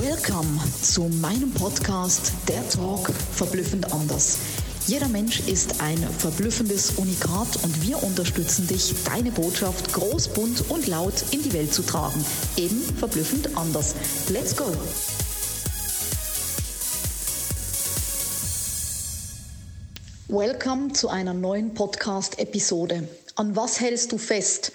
Welcome zu meinem Podcast Der Talk verblüffend anders. Jeder Mensch ist ein verblüffendes Unikat und wir unterstützen dich, deine Botschaft groß, bunt und laut in die Welt zu tragen. Eben verblüffend anders. Let's go! Welcome zu einer neuen Podcast-Episode. An was hältst du fest?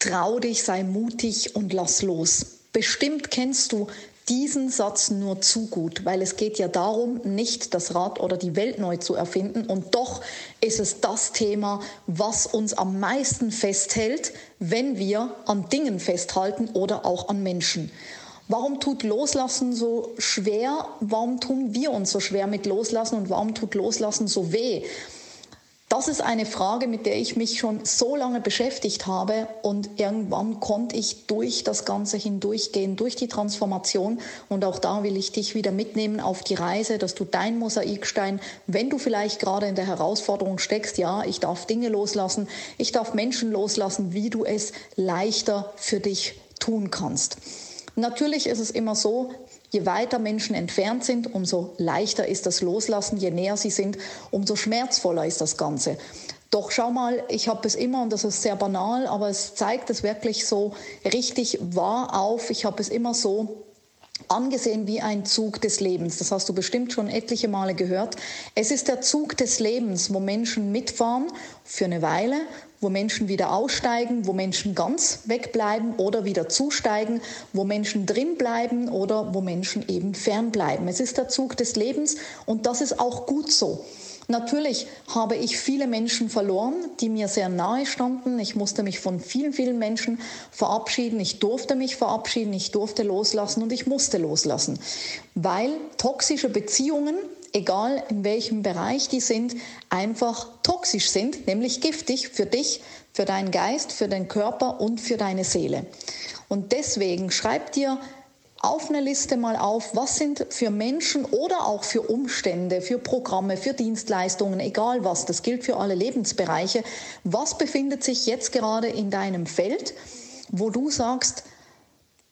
Trau dich, sei mutig und lass los. Bestimmt kennst du diesen Satz nur zu gut, weil es geht ja darum, nicht das Rad oder die Welt neu zu erfinden. Und doch ist es das Thema, was uns am meisten festhält, wenn wir an Dingen festhalten oder auch an Menschen. Warum tut Loslassen so schwer? Warum tun wir uns so schwer mit Loslassen und warum tut Loslassen so weh? Das ist eine Frage, mit der ich mich schon so lange beschäftigt habe und irgendwann konnte ich durch das Ganze hindurchgehen, durch die Transformation und auch da will ich dich wieder mitnehmen auf die Reise, dass du dein Mosaikstein, wenn du vielleicht gerade in der Herausforderung steckst, ja, ich darf Dinge loslassen, ich darf Menschen loslassen, wie du es leichter für dich tun kannst. Natürlich ist es immer so, Je weiter Menschen entfernt sind, umso leichter ist das Loslassen. Je näher sie sind, umso schmerzvoller ist das Ganze. Doch schau mal, ich habe es immer, und das ist sehr banal, aber es zeigt es wirklich so richtig wahr auf. Ich habe es immer so angesehen wie ein Zug des Lebens. Das hast du bestimmt schon etliche Male gehört. Es ist der Zug des Lebens, wo Menschen mitfahren für eine Weile wo Menschen wieder aussteigen, wo Menschen ganz wegbleiben oder wieder zusteigen, wo Menschen drin bleiben oder wo Menschen eben fernbleiben. Es ist der Zug des Lebens und das ist auch gut so. Natürlich habe ich viele Menschen verloren, die mir sehr nahe standen. Ich musste mich von vielen, vielen Menschen verabschieden. Ich durfte mich verabschieden, ich durfte loslassen und ich musste loslassen, weil toxische Beziehungen egal in welchem Bereich die sind, einfach toxisch sind, nämlich giftig für dich, für deinen Geist, für deinen Körper und für deine Seele. Und deswegen schreib dir auf eine Liste mal auf, was sind für Menschen oder auch für Umstände, für Programme, für Dienstleistungen, egal was, das gilt für alle Lebensbereiche, was befindet sich jetzt gerade in deinem Feld, wo du sagst,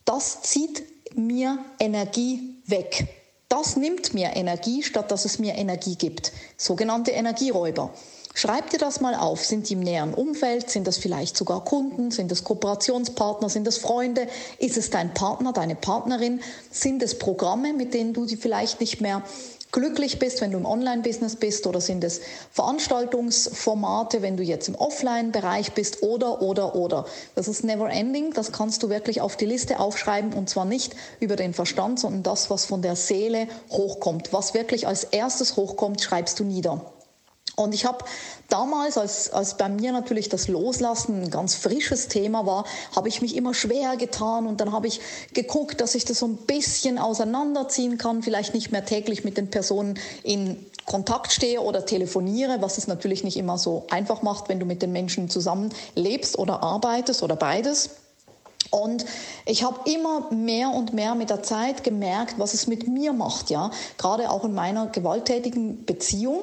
das zieht mir Energie weg. Das nimmt mir Energie, statt dass es mir Energie gibt. Sogenannte Energieräuber. Schreib dir das mal auf. Sind die im näheren Umfeld? Sind das vielleicht sogar Kunden? Sind das Kooperationspartner? Sind das Freunde? Ist es dein Partner, deine Partnerin? Sind es Programme, mit denen du sie vielleicht nicht mehr glücklich bist, wenn du im Online-Business bist oder sind es Veranstaltungsformate, wenn du jetzt im Offline-Bereich bist oder, oder, oder. Das ist never ending, das kannst du wirklich auf die Liste aufschreiben und zwar nicht über den Verstand, sondern das, was von der Seele hochkommt. Was wirklich als erstes hochkommt, schreibst du nieder. Und ich habe damals, als, als bei mir natürlich das Loslassen ein ganz frisches Thema war, habe ich mich immer schwer getan und dann habe ich geguckt, dass ich das so ein bisschen auseinanderziehen kann, vielleicht nicht mehr täglich mit den Personen in Kontakt stehe oder telefoniere, was es natürlich nicht immer so einfach macht, wenn du mit den Menschen zusammen lebst oder arbeitest oder beides. Und ich habe immer mehr und mehr mit der Zeit gemerkt, was es mit mir macht, ja. Gerade auch in meiner gewalttätigen Beziehung,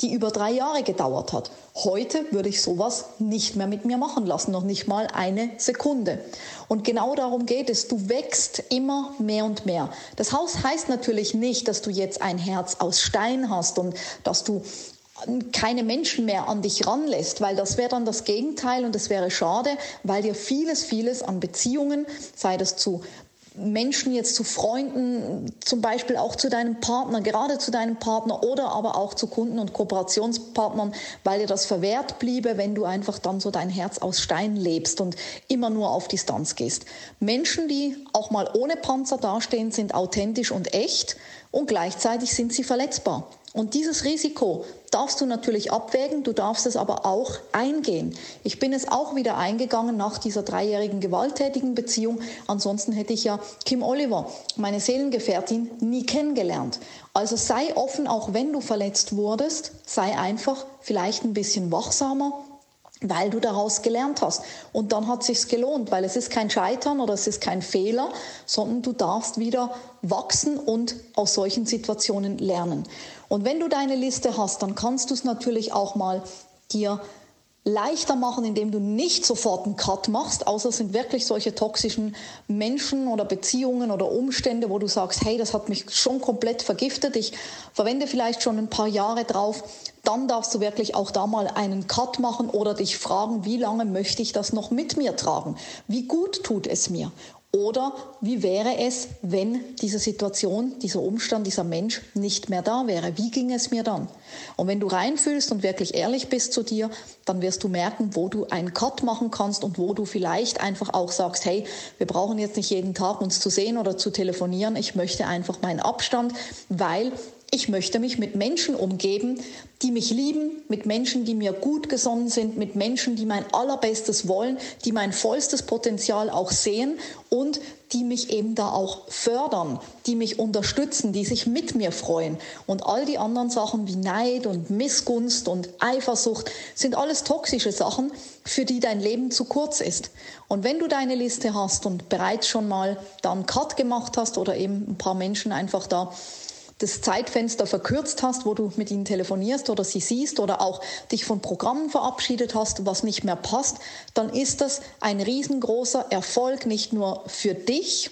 die über drei Jahre gedauert hat. Heute würde ich sowas nicht mehr mit mir machen lassen, noch nicht mal eine Sekunde. Und genau darum geht es. Du wächst immer mehr und mehr. Das Haus heißt natürlich nicht, dass du jetzt ein Herz aus Stein hast und dass du keine Menschen mehr an dich ranlässt, weil das wäre dann das Gegenteil und es wäre schade, weil dir vieles, vieles an Beziehungen, sei das zu Menschen jetzt zu Freunden, zum Beispiel auch zu deinem Partner, gerade zu deinem Partner oder aber auch zu Kunden und Kooperationspartnern, weil dir das verwehrt bliebe, wenn du einfach dann so dein Herz aus Stein lebst und immer nur auf Distanz gehst. Menschen, die auch mal ohne Panzer dastehen, sind authentisch und echt und gleichzeitig sind sie verletzbar. Und dieses Risiko darfst du natürlich abwägen, du darfst es aber auch eingehen. Ich bin es auch wieder eingegangen nach dieser dreijährigen gewalttätigen Beziehung. Ansonsten hätte ich ja Kim Oliver, meine Seelengefährtin, nie kennengelernt. Also sei offen, auch wenn du verletzt wurdest, sei einfach vielleicht ein bisschen wachsamer, weil du daraus gelernt hast. Und dann hat sich's gelohnt, weil es ist kein Scheitern oder es ist kein Fehler, sondern du darfst wieder wachsen und aus solchen Situationen lernen. Und wenn du deine Liste hast, dann kannst du es natürlich auch mal dir leichter machen, indem du nicht sofort einen Cut machst, außer es sind wirklich solche toxischen Menschen oder Beziehungen oder Umstände, wo du sagst, hey, das hat mich schon komplett vergiftet, ich verwende vielleicht schon ein paar Jahre drauf, dann darfst du wirklich auch da mal einen Cut machen oder dich fragen, wie lange möchte ich das noch mit mir tragen? Wie gut tut es mir? Oder wie wäre es, wenn diese Situation, dieser Umstand, dieser Mensch nicht mehr da wäre? Wie ging es mir dann? Und wenn du reinfühlst und wirklich ehrlich bist zu dir, dann wirst du merken, wo du einen Cut machen kannst und wo du vielleicht einfach auch sagst, hey, wir brauchen jetzt nicht jeden Tag uns zu sehen oder zu telefonieren. Ich möchte einfach meinen Abstand, weil ich möchte mich mit Menschen umgeben, die mich lieben, mit Menschen, die mir gut gesonnen sind, mit Menschen, die mein allerbestes wollen, die mein vollstes Potenzial auch sehen und die mich eben da auch fördern, die mich unterstützen, die sich mit mir freuen. Und all die anderen Sachen wie Neid und Missgunst und Eifersucht sind alles toxische Sachen, für die dein Leben zu kurz ist. Und wenn du deine Liste hast und bereits schon mal da einen Cut gemacht hast oder eben ein paar Menschen einfach da das Zeitfenster verkürzt hast, wo du mit ihnen telefonierst oder sie siehst oder auch dich von Programmen verabschiedet hast, was nicht mehr passt, dann ist das ein riesengroßer Erfolg nicht nur für dich,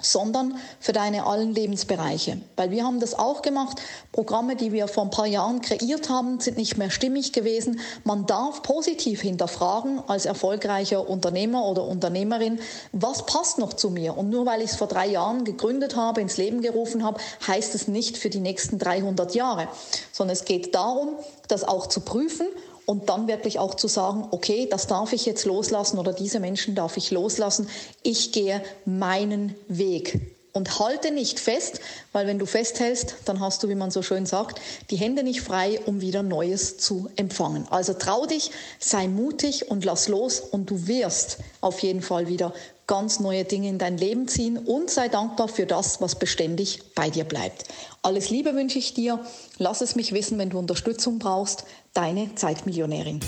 sondern für deine allen Lebensbereiche. Weil wir haben das auch gemacht. Programme, die wir vor ein paar Jahren kreiert haben, sind nicht mehr stimmig gewesen. Man darf positiv hinterfragen als erfolgreicher Unternehmer oder Unternehmerin, was passt noch zu mir? Und nur weil ich es vor drei Jahren gegründet habe, ins Leben gerufen habe, heißt es nicht für die nächsten 300 Jahre, sondern es geht darum, das auch zu prüfen und dann wirklich auch zu sagen, okay, das darf ich jetzt loslassen oder diese Menschen darf ich loslassen. Ich gehe meinen Weg und halte nicht fest, weil wenn du festhältst, dann hast du, wie man so schön sagt, die Hände nicht frei, um wieder Neues zu empfangen. Also trau dich, sei mutig und lass los und du wirst auf jeden Fall wieder ganz neue Dinge in dein Leben ziehen und sei dankbar für das, was beständig bei dir bleibt. Alles Liebe wünsche ich dir. Lass es mich wissen, wenn du Unterstützung brauchst. Deine Zeitmillionärin.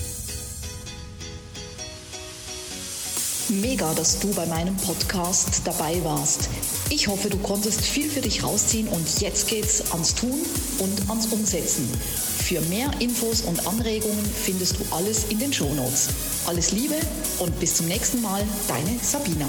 Mega, dass du bei meinem Podcast dabei warst. Ich hoffe, du konntest viel für dich rausziehen und jetzt geht's ans Tun und ans Umsetzen. Für mehr Infos und Anregungen findest du alles in den Shownotes. Alles Liebe und bis zum nächsten Mal, deine Sabina.